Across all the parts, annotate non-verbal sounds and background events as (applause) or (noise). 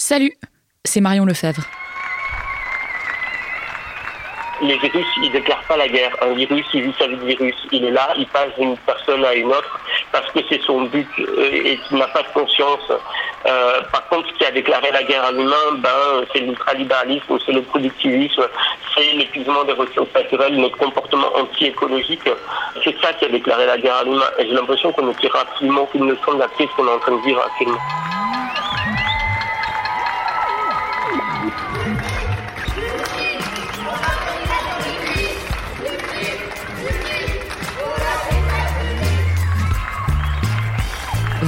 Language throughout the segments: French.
Salut, c'est Marion Lefebvre. les virus, ils déclarent pas la guerre. Un virus, il vit sa vie de virus. Il est là, il passe d'une personne à une autre parce que c'est son but euh, et qu'il n'a pas de conscience. Euh, par contre, ce qui a déclaré la guerre à l'humain, ben, c'est l'ultralibéralisme, c'est le productivisme, c'est l'épuisement des ressources naturelles, notre comportement anti-écologique. C'est ça qui a déclaré la guerre à l'humain. Et j'ai l'impression qu'on ne tire absolument qu'une leçon de la crise qu'on est en train de vivre actuellement.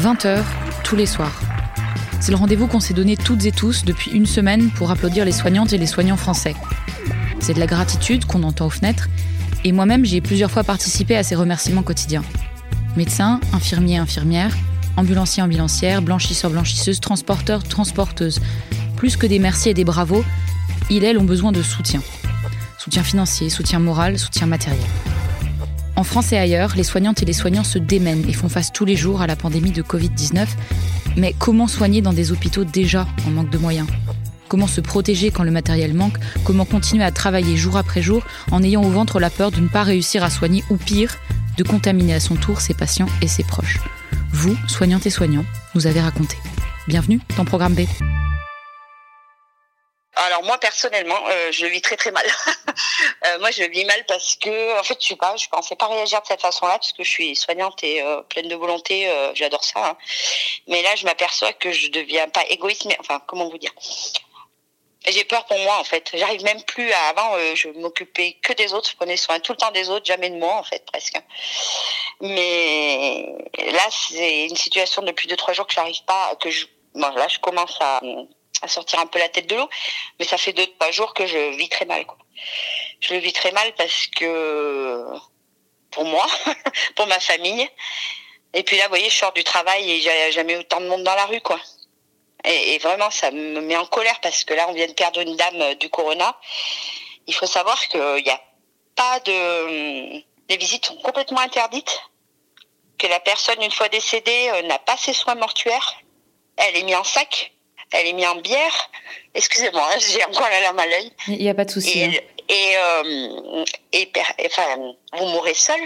20h tous les soirs. C'est le rendez-vous qu'on s'est donné toutes et tous depuis une semaine pour applaudir les soignantes et les soignants français. C'est de la gratitude qu'on entend aux fenêtres, et moi-même j'ai plusieurs fois participé à ces remerciements quotidiens. Médecins, infirmiers, infirmières, ambulanciers, ambulancières, blanchisseurs, blanchisseuses, transporteurs, transporteuses. Plus que des merci et des bravos, ils, elles, ont besoin de soutien. Soutien financier, soutien moral, soutien matériel. En France et ailleurs, les soignantes et les soignants se démènent et font face tous les jours à la pandémie de Covid-19. Mais comment soigner dans des hôpitaux déjà en manque de moyens? Comment se protéger quand le matériel manque? Comment continuer à travailler jour après jour en ayant au ventre la peur de ne pas réussir à soigner ou pire, de contaminer à son tour ses patients et ses proches? Vous, soignantes et soignants, nous avez raconté. Bienvenue dans Programme B. Alors moi personnellement, euh, je vis très très mal. (laughs) euh, moi je vis mal parce que en fait je suis pas, je pensais pas réagir de cette façon-là parce que je suis soignante et euh, pleine de volonté, j'adore ça. Hein. Mais là je m'aperçois que je deviens pas égoïste, mais enfin comment vous dire j'ai peur pour moi en fait. J'arrive même plus à avant. Je m'occupais que des autres. Je prenais soin tout le temps des autres, jamais de moi en fait presque. Mais là c'est une situation depuis deux trois jours que j'arrive pas, que je, là je commence à à sortir un peu la tête de l'eau, mais ça fait deux trois jours que je vis très mal. Quoi. Je le vis très mal parce que pour moi, (laughs) pour ma famille. Et puis là, vous voyez, je sors du travail et j'ai jamais autant de monde dans la rue, quoi. Et, et, vraiment, ça me met en colère parce que là, on vient de perdre une dame du corona. Il faut savoir qu'il n'y a pas de... Les visites sont complètement interdites, que la personne, une fois décédée, euh, n'a pas ses soins mortuaires. Elle est mise en sac elle est mise en bière. Excusez-moi, hein, (laughs) j'ai encore la larme à l'œil. Il n'y a pas de souci. Et, hein. et, euh, et, enfin, vous mourrez seul.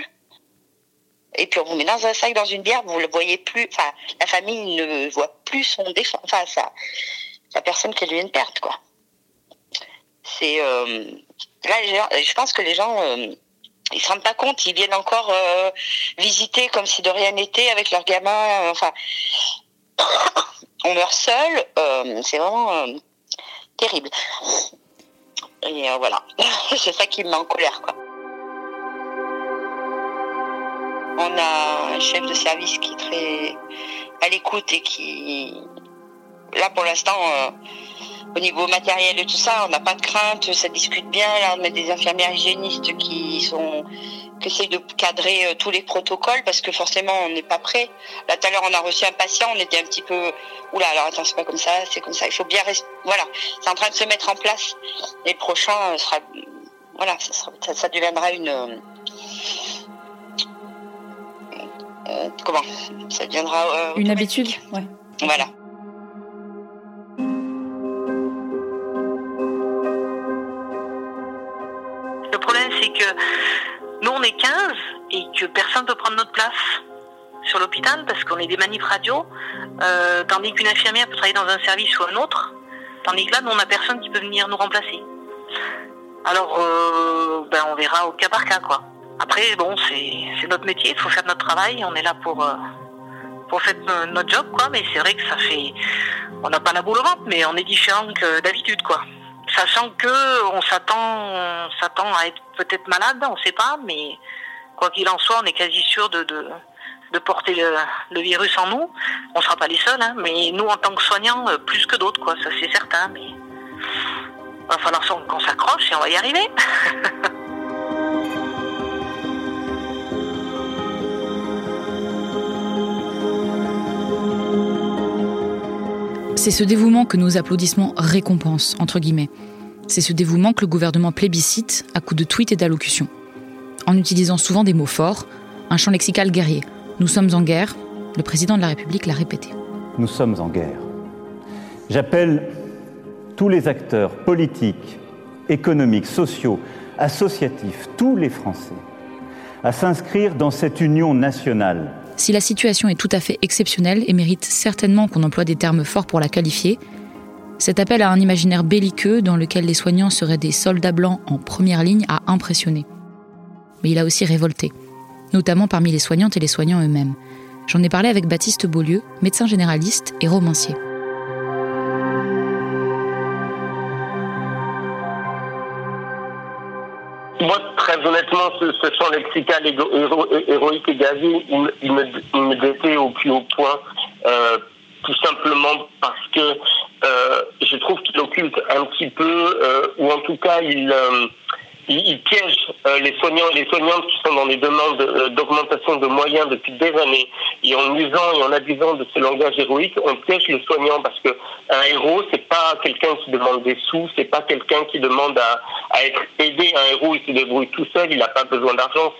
Et puis on vous met dans un sac, dans une bière, vous ne le voyez plus. Enfin, la famille ne voit plus son défunt. Enfin, ça, la personne qu'elle vient de perdre, quoi. C'est euh, là, les gens, je pense que les gens, euh, ils se rendent pas compte. Ils viennent encore euh, visiter comme si de rien n'était avec leurs gamins. enfin, on meurt seul, euh, c'est vraiment euh, terrible. Et euh, voilà, (laughs) c'est ça qui me met en colère. On a un chef de service qui est très à l'écoute et qui, là pour l'instant, au niveau matériel et tout ça, on n'a pas de crainte, ça discute bien. Là, on a des infirmières hygiénistes qui sont qui essayent de cadrer euh, tous les protocoles parce que forcément on n'est pas prêt. Là tout à l'heure on a reçu un patient, on était un petit peu oula alors attends c'est pas comme ça, c'est comme ça. Il faut bien rester voilà, c'est en train de se mettre en place. Les prochains euh, sera voilà, ça, sera, ça, ça deviendra une euh, comment? Ça deviendra Une habitude, ouais. Voilà. Que nous, on est 15 et que personne ne peut prendre notre place sur l'hôpital parce qu'on est des manifs radio, euh, tandis qu'une infirmière peut travailler dans un service ou un autre, tandis que là, nous, on n'a personne qui peut venir nous remplacer. Alors, euh, ben, on verra au cas par cas, quoi. Après, bon, c'est notre métier, il faut faire notre travail, on est là pour, euh, pour faire notre job, quoi, mais c'est vrai que ça fait... On n'a pas la boule au ventre, mais on est différent que d'habitude, quoi sachant que on s'attend, s'attend à être peut-être malade, on ne sait pas, mais quoi qu'il en soit, on est quasi sûr de, porter le, virus en nous. On ne sera pas les seuls, hein, mais nous, en tant que soignants, euh, plus que d'autres, quoi, ça c'est certain. Mais va falloir qu'on s'accroche et on va y arriver. (laughs) C'est ce dévouement que nos applaudissements récompensent, entre guillemets. C'est ce dévouement que le gouvernement plébiscite à coups de tweets et d'allocutions. En utilisant souvent des mots forts, un champ lexical guerrier. Nous sommes en guerre, le président de la République l'a répété. Nous sommes en guerre. J'appelle tous les acteurs politiques, économiques, sociaux, associatifs, tous les Français, à s'inscrire dans cette union nationale si la situation est tout à fait exceptionnelle et mérite certainement qu'on emploie des termes forts pour la qualifier, cet appel à un imaginaire belliqueux dans lequel les soignants seraient des soldats blancs en première ligne a impressionné. Mais il a aussi révolté, notamment parmi les soignantes et les soignants eux-mêmes. J'en ai parlé avec Baptiste Beaulieu, médecin généraliste et romancier. Très honnêtement, ce, champ lexical héroïque et gazier, il, me, il défait au plus haut point, euh, tout simplement parce que euh, je trouve qu'il occulte un petit peu, euh, ou en tout cas, il il, piège euh, les soignants et les soignantes qui sont dans les demandes euh, d'augmentation de moyens depuis des années. Et en usant et en abusant de ce langage héroïque, on piège les soignants parce que un héros, c'est pas quelqu'un qui demande des sous, c'est pas quelqu'un qui demande à, à, être aidé. Un héros, il se débrouille tout seul, il n'a pas besoin d'argent.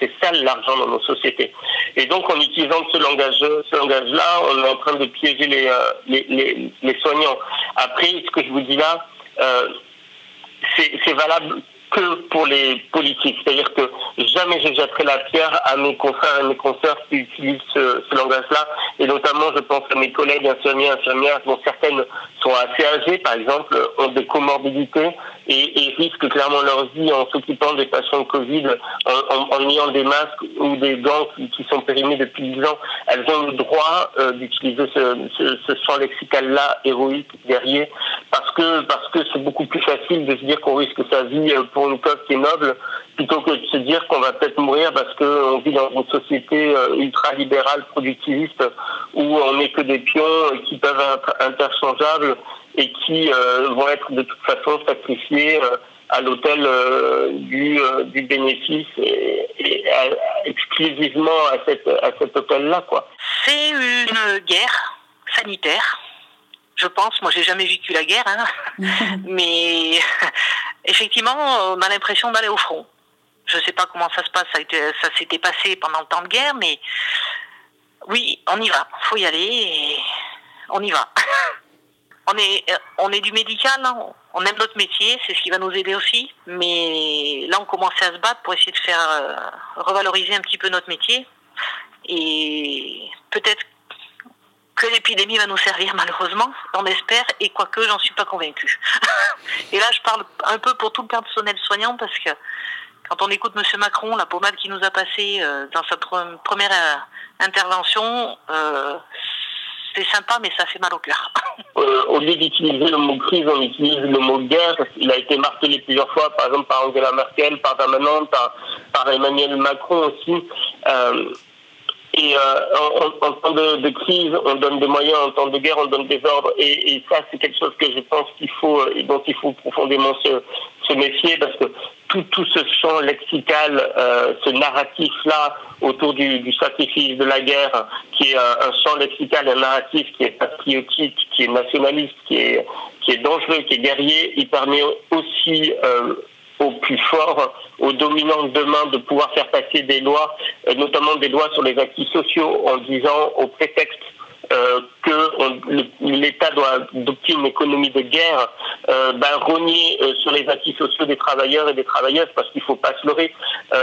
C'est sale l'argent dans nos sociétés. Et donc, en utilisant ce langage, ce langage-là, on est en train de piéger les, euh, les, les, soignants. Après, ce que je vous dis là, c'est valable que pour les politiques. C'est-à-dire que jamais je jetterai la pierre à mes confrères et mes consoeurs qui utilisent ce, langage-là. Et notamment, je pense à mes collègues infirmiers, infirmières, dont certaines sont assez âgées, par exemple, ont des comorbidités et, risquent clairement leur vie en s'occupant des patients Covid, en, en, ayant des masques ou des gants qui, sont périmés depuis 10 ans. Elles ont le droit euh, d'utiliser ce, ce, ce champ lexical-là, héroïque, guerrier, parce que parce que c'est beaucoup plus facile de se dire qu'on risque sa vie euh, pour une cause qui est noble, plutôt que de se dire qu'on va peut-être mourir parce qu'on vit dans une société euh, ultra-libérale, productiviste, où on n'est que des pions qui peuvent être interchangeables et qui euh, vont être de toute façon sacrifiés à l'hôtel du, du bénéfice et, exclusivement à, cette, à cet hôtel-là. quoi. C'est une guerre sanitaire je pense. Moi, j'ai jamais vécu la guerre, hein. (laughs) mais effectivement, on a l'impression d'aller au front. Je ne sais pas comment ça se passe, ça, s'était passé pendant le temps de guerre, mais oui, on y va. Faut y aller on y va. (laughs) on est, on est du médical, hein. on aime notre métier, c'est ce qui va nous aider aussi. Mais là, on commençait à se battre pour essayer de faire euh, revaloriser un petit peu notre métier. Et peut-être que l'épidémie va nous servir malheureusement, on espère, et quoique j'en suis pas convaincue. (laughs) et là je parle un peu pour tout le personnel soignant parce que quand on écoute M. Macron, la pommade qu'il nous a passée euh, dans sa première euh, intervention, euh, c'est sympa, mais ça fait mal au cœur. (laughs) au lieu d'utiliser le mot crise, on utilise le mot guerre. Il a été martelé plusieurs fois, par exemple par Angela Merkel, par Damanon, par Emmanuel Macron aussi. Et euh, en, temps de, crise, on donne des moyens, en temps de guerre, on donne des ordres. Et, ça, c'est quelque chose que je pense qu'il faut, euh, dont il faut profondément se, se méfier, parce que tout, tout ce champ lexical, euh, ce narratif-là autour du, du, sacrifice de la guerre, qui est un, champ lexical, un narratif qui est patriotique, qui est nationaliste, qui est, qui est dangereux, qui est guerrier, il permet aussi euh, aux plus forts, aux dominants demain de pouvoir faire passer des lois, euh, notamment des lois sur les acquis sociaux, en disant au prétexte euh, que l'État doit adopter une économie de guerre, euh, ben, rogner sur les acquis sociaux des travailleurs et des travailleuses, parce qu'il faut pas se leurrer.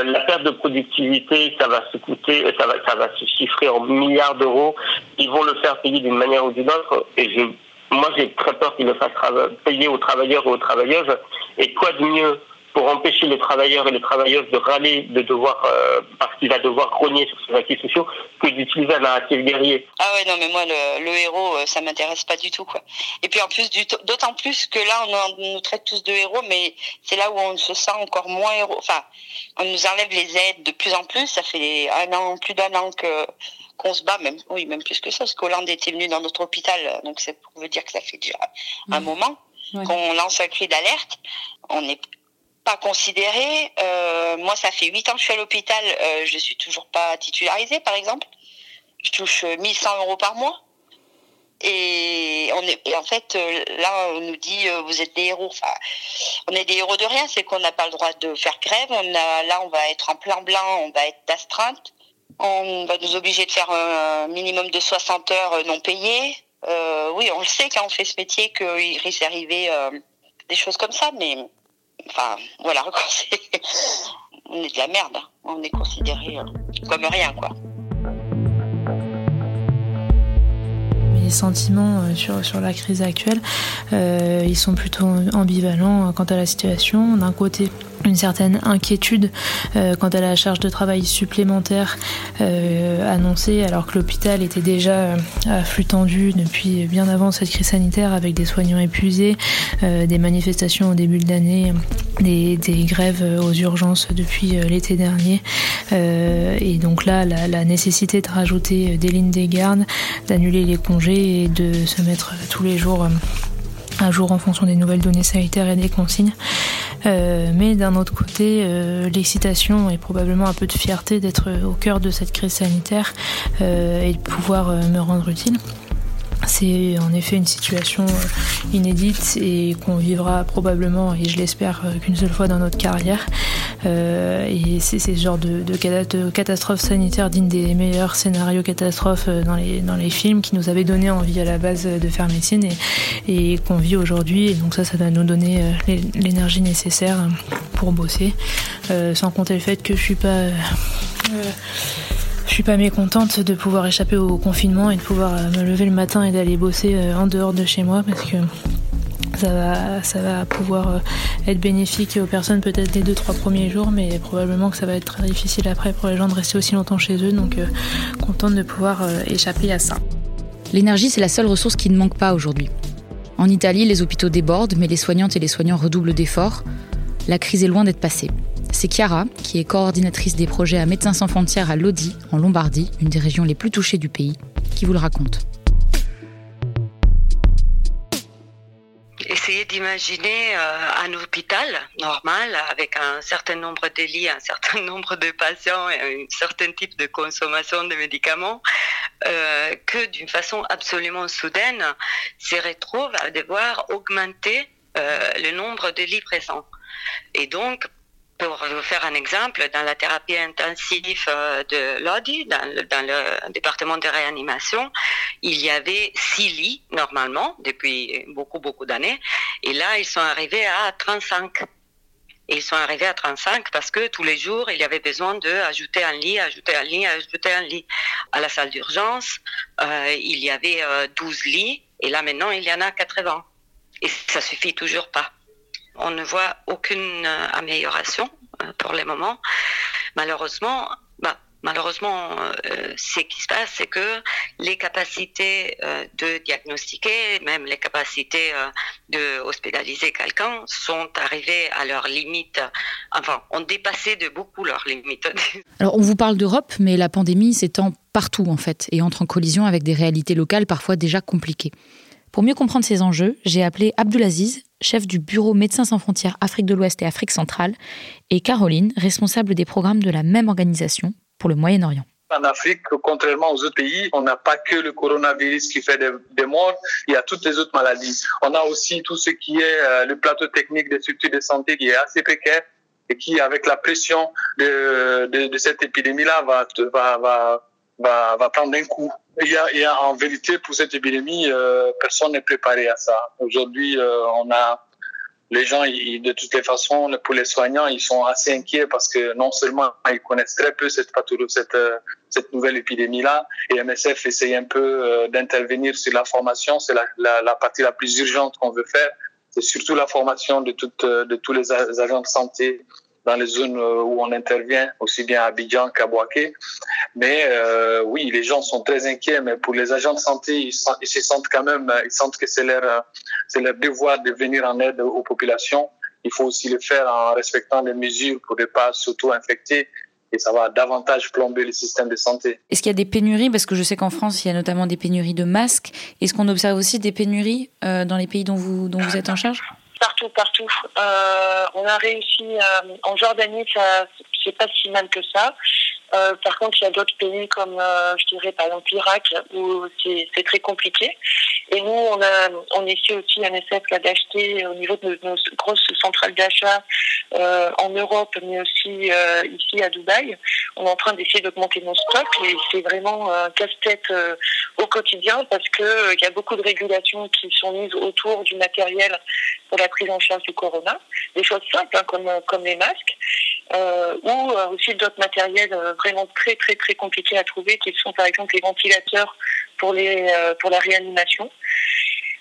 la perte de productivité, ça va se coûter, ça va, ça va se chiffrer en milliards d'euros. Ils vont le faire payer d'une manière ou d'une autre, et je, moi j'ai très peur qu'ils le fassent payer aux travailleurs et aux travailleuses. Et quoi de mieux pour empêcher les travailleurs et les travailleuses de râler, de devoir, euh, parce qu'il va devoir rogner sur ses acquis sociaux, que d'utiliser un narratif guerrier. Ah ouais, non, mais moi, le, héros, euh, ça m'intéresse pas du tout, quoi. Et puis en plus, d'autant plus que là, on, nous traite tous de héros, mais c'est là où on se sent encore moins héros. Enfin, on nous enlève les aides de plus en plus. Ça fait un an, plus d'un an que qu'on se bat, même, oui, même plus que ça, parce qu'Hollande était venu dans notre hôpital, donc ça veut dire que ça fait déjà un moment qu'on lance un cri d'alerte. On n'est pas considéré. Euh, moi, ça fait huit ans que je suis à l'hôpital, euh, je suis toujours pas titularisée, par exemple. Je touche 1100 euros par mois. Et on est, en fait, euh, là, on nous dit, vous êtes des héros. Enfin, on est des héros de rien, c'est qu'on n'a pas le droit de faire grève. On a, là, on va être en plan blanc, on va être d'astreinte. On va nous obliger de faire un minimum de 60 heures non payées. Euh, oui, on le sait quand on fait ce métier qu'il risque d'arriver euh, des choses comme ça, mais enfin, voilà, (laughs) on est de la merde. Hein. On est considéré euh, comme rien, quoi. Les sentiments sur, sur la crise actuelle, ils sont plutôt ambivalents quant à la situation. D'un côté, une certaine inquiétude euh, quant à la charge de travail supplémentaire euh, annoncée alors que l'hôpital était déjà euh, à flux tendu depuis bien avant cette crise sanitaire avec des soignants épuisés, des manifestations au début de l'année, des, grèves aux urgences depuis l'été dernier. Et donc là la, nécessité de rajouter des lignes des gardes, d'annuler les congés et de se mettre tous les jours à jour en fonction des nouvelles données sanitaires et des consignes. Euh, mais d'un autre côté, euh, l'excitation et probablement un peu de fierté d'être au cœur de cette crise sanitaire euh, et de pouvoir me rendre utile. C'est en effet une situation euh, inédite et qu'on vivra probablement, et je l'espère, euh, qu'une seule fois dans notre carrière. Euh, et c'est ce genre de, catastrophe sanitaire digne des meilleurs scénarios catastrophes dans les, films qui nous avaient donné envie à la base de faire médecine et, et qu'on vit aujourd'hui. Et donc ça, ça va nous donner l'énergie nécessaire pour bosser. sans compter le fait que je suis pas... Je suis pas mécontente de pouvoir échapper au confinement et de pouvoir euh, me lever le matin et d'aller bosser euh, en dehors de chez moi parce que ça va, ça va pouvoir euh, être bénéfique aux personnes peut-être les deux trois premiers jours, mais probablement que ça va être très difficile après pour les gens de rester aussi longtemps chez eux. Donc contente de pouvoir échapper à ça. L'énergie, c'est la seule ressource qui ne manque pas aujourd'hui. En Italie, les hôpitaux débordent, mais les soignantes et les soignants redoublent d'efforts. La crise est loin d'être passée. C'est Chiara, qui est coordinatrice des projets à Médecins sans frontières à Lodi, en Lombardie, une des régions les plus touchées du pays, qui vous le raconte. Essayez d'imaginer euh, un hôpital normal avec un certain nombre de lits, un certain (laughs) nombre de patients et un certain type de consommation de médicaments euh, que d'une façon absolument soudaine se retrouve à devoir augmenter euh, le nombre de lits présents. Et donc, pour vous faire un exemple, dans la thérapie intensive euh, de Lodi, dans le, dans le, département de réanimation, il y avait six lits normalement depuis beaucoup beaucoup d'années, et là ils sont arrivés à 35. Et ils sont arrivés à 35 parce que tous les jours, il y avait besoin d'ajouter un lit, ajouter un lit, ajouter un lit. À la salle d'urgence, euh, il y avait 12 euh, lits et là maintenant, il y en a 80. Et ça suffit toujours pas. On ne voit aucune euh, amélioration euh, pour le moment. Malheureusement, bah, malheureusement, euh, ce qui se passe, c'est que les capacités de diagnostiquer, même les capacités de hospitaliser quelqu'un, sont arrivées à leurs limites. Enfin, ont dépassé de beaucoup leurs limites. (laughs) Alors, on vous parle d'Europe, mais la pandémie s'étend partout en fait et entre en collision avec des réalités locales parfois déjà compliquées. Pour mieux comprendre ces enjeux, j'ai appelé Abdulaziz, chef du bureau Médecins sans frontières Afrique de l'Ouest et Afrique centrale, et Caroline, responsable des programmes de la même organisation pour le Moyen-Orient. En Afrique, contrairement aux autres pays, on n'a pas que le coronavirus qui fait des, morts, il y a toutes les autres maladies. On a aussi tout ce qui est euh, le plateau technique des structures de santé qui est assez précaire et qui, avec la pression de, cette épidémie-là, va, va, va prendre un coup. Il y, a, il y a en vérité pour cette épidémie, euh, personne n'est préparé à ça. Aujourd'hui, euh, on a les gens, ils, de toutes les façons, pour les soignants, ils sont assez inquiets parce que non seulement ils connaissent très peu cette cette, euh, cette nouvelle épidémie-là, et MSF essaye un peu d'intervenir sur la formation, c'est la, la, la, partie la plus urgente qu'on veut faire, c'est surtout la formation de, toutes, de tous les agents de santé dans les zones où on intervient, aussi bien à Abidjan qu'à Boaké. Mais euh, oui, les gens sont très inquiets, mais pour les agents de santé, ils, se sentent quand même, ils sentent que c'est leur, c'est leur devoir de venir en aide aux populations. Il faut aussi le faire en respectant les mesures pour ne pas s'auto-infecter et ça va davantage plomber le système de santé. Est-ce qu'il y a des pénuries? Parce que je sais qu'en France, il y a notamment des pénuries de masques. Est-ce qu'on observe aussi des pénuries euh, dans les pays dont vous, dont vous êtes en charge? Partout, partout. Euh, on a réussi euh, en Jordanie, ça c'est pas si mal que ça. Euh, par contre, il y a d'autres pays comme, euh, je dirais, par exemple l'Irak, où c'est très compliqué. Et nous, on, a, on essaie aussi, NSF, d'acheter au niveau de nos grosses centrales d'achat euh, en Europe, mais aussi ici à Dubaï. On est en train d'essayer d'augmenter nos stocks et c'est vraiment un casse-tête au quotidien parce que il y a beaucoup de régulations qui sont mises autour du matériel pour la prise en charge du corona. Des choses simples hein, comme, comme les masques. Euh, ou aussi d'autres matériels vraiment très très très compliqués à trouver qui sont par exemple les ventilateurs pour les pour la réanimation.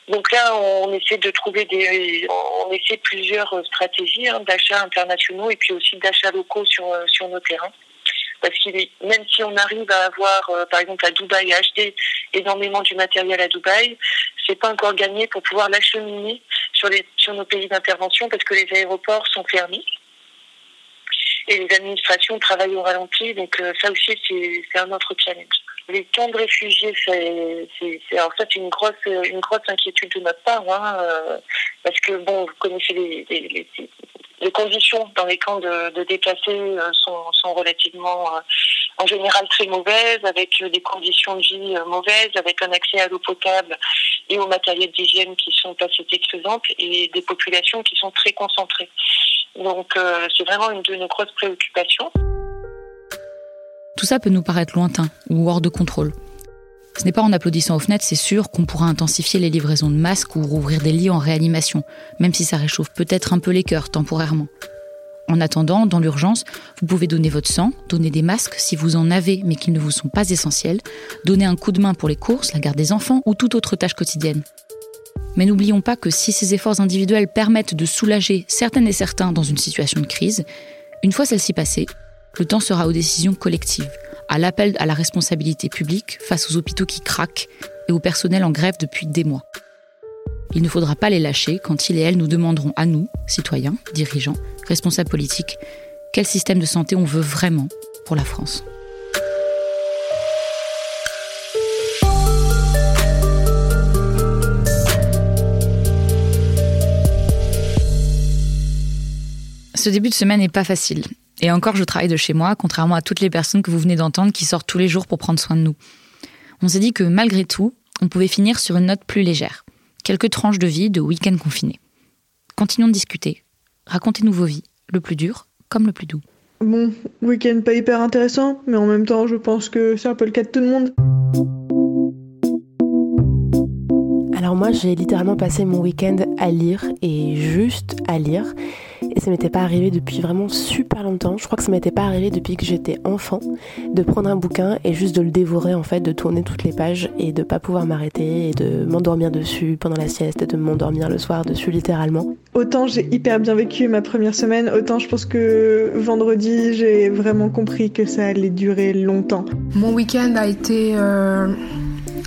Donc là, on essaie de trouver des, on essaie plusieurs stratégies hein, d'achats internationaux et puis aussi d'achats locaux sur sur nos terrains. Parce qu'il est, même si on arrive à avoir, par exemple à Dubaï, à acheter énormément du matériel à Dubaï, c'est pas encore gagné pour pouvoir l'acheminer sur les sur nos pays d'intervention parce que les aéroports sont fermés et les administrations travaillent au ralenti. Donc ça aussi, c'est un autre challenge. Les camps de réfugiés, c'est, alors ça c'est une grosse, une grosse inquiétude de notre part, hein, euh, parce que bon, vous connaissez les, les, les, conditions dans les camps de, de déplacés euh, sont, sont relativement, euh, en général très mauvaises, avec des conditions de vie mauvaises, avec un accès à l'eau potable et au matériel d'hygiène qui sont pas satisfaisantes et des populations qui sont très concentrées. Donc euh, c'est vraiment une de nos grosses préoccupations. Tout ça peut nous paraître lointain ou hors de contrôle. Ce n'est pas en applaudissant aux fenêtres, c'est sûr, qu'on pourra intensifier les livraisons de masques ou rouvrir des lits en réanimation, même si ça réchauffe peut-être un peu les cœurs temporairement. En attendant, dans l'urgence, vous pouvez donner votre sang, donner des masques si vous en avez mais qu'ils ne vous sont pas essentiels, donner un coup de main pour les courses, la garde des enfants ou toute autre tâche quotidienne. Mais n'oublions pas que si ces efforts individuels permettent de soulager certaines et certains dans une situation de crise, une fois celle-ci passée, le temps sera aux décisions collectives, à l'appel à la responsabilité publique face aux hôpitaux qui craquent et au personnel en grève depuis des mois. Il ne faudra pas les lâcher quand ils et elles nous demanderont à nous, citoyens, dirigeants, responsables politiques, quel système de santé on veut vraiment pour la France. Ce début de semaine n'est pas facile. Et encore, je travaille de chez moi, contrairement à toutes les personnes que vous venez d'entendre qui sortent tous les jours pour prendre soin de nous. On s'est dit que malgré tout, on pouvait finir sur une note plus légère. Quelques tranches de vie de week-end confiné. Continuons de discuter. Racontez-nous vos vies, le plus dur comme le plus doux. Bon, week-end pas hyper intéressant, mais en même temps, je pense que c'est un peu le cas de tout le monde. Alors moi, j'ai littéralement passé mon week-end à lire et juste à lire. Et ça m'était pas arrivé depuis vraiment super longtemps. Je crois que ça m'était pas arrivé depuis que j'étais enfant de prendre un bouquin et juste de le dévorer en fait, de tourner toutes les pages et de pas pouvoir m'arrêter et de m'endormir dessus pendant la sieste et de m'endormir le soir dessus littéralement. Autant j'ai hyper bien vécu ma première semaine, autant je pense que vendredi j'ai vraiment compris que ça allait durer longtemps. Mon week-end a été euh,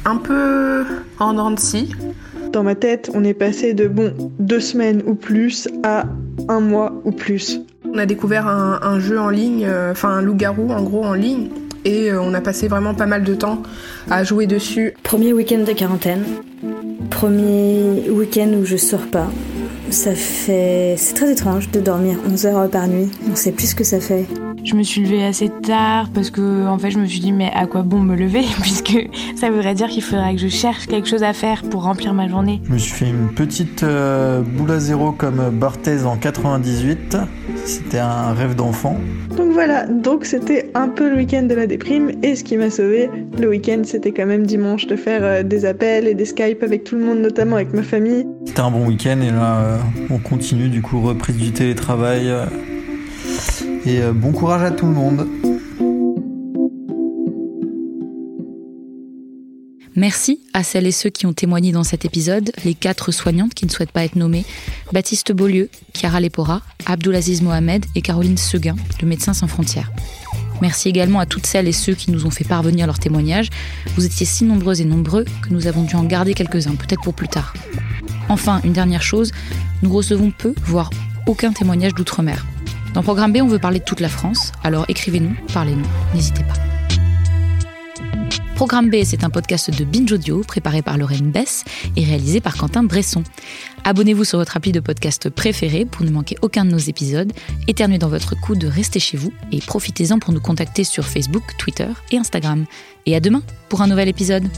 un peu en dents de scie. Dans ma tête, on est passé de bon deux semaines ou plus à un mois ou plus. On a découvert un, un jeu en ligne, euh, enfin un loup-garou en gros en ligne, et euh, on a passé vraiment pas mal de temps à jouer dessus. Premier week-end de quarantaine, premier week-end où je sors pas. Ça fait. C'est très étrange de dormir 11 heures par nuit. On sait plus ce que ça fait. Je me suis levée assez tard parce que en fait je me suis dit mais à quoi bon me lever? (laughs) Puisque ça voudrait dire qu'il faudrait que je cherche quelque chose à faire pour remplir ma journée. Je me suis fait une petite euh, boule à zéro comme Barthez en 98. C'était un rêve d'enfant. Donc voilà, donc c'était un peu le week-end de la déprime et ce qui m'a sauvé le week-end c'était quand même dimanche de faire euh, des appels et des Skype avec tout le monde notamment avec ma famille. C'était un bon week-end et là euh, on continue du coup reprise du télétravail. Et euh, bon courage à tout le monde. Merci à celles et ceux qui ont témoigné dans cet épisode, les quatre soignantes qui ne souhaitent pas être nommées, Baptiste Beaulieu, Chiara Lepora, Abdulaziz Mohamed et Caroline Seguin, de Médecins sans frontières. Merci également à toutes celles et ceux qui nous ont fait parvenir leurs témoignages. Vous étiez si nombreuses et nombreux que nous avons dû en garder quelques-uns, peut-être pour plus tard. Enfin, une dernière chose, nous recevons peu, voire aucun témoignage d'outre-mer. Dans Programme B, on veut parler de toute la France, alors écrivez-nous, parlez-nous, n'hésitez pas. Programme B, c'est un podcast de Binge Audio préparé par Lorraine Bess et réalisé par Quentin Bresson. Abonnez-vous sur votre appli de podcast préféré pour ne manquer aucun de nos épisodes. Éternuez dans votre coude, restez chez vous et profitez-en pour nous contacter sur Facebook, Twitter et Instagram. Et à demain pour un nouvel épisode.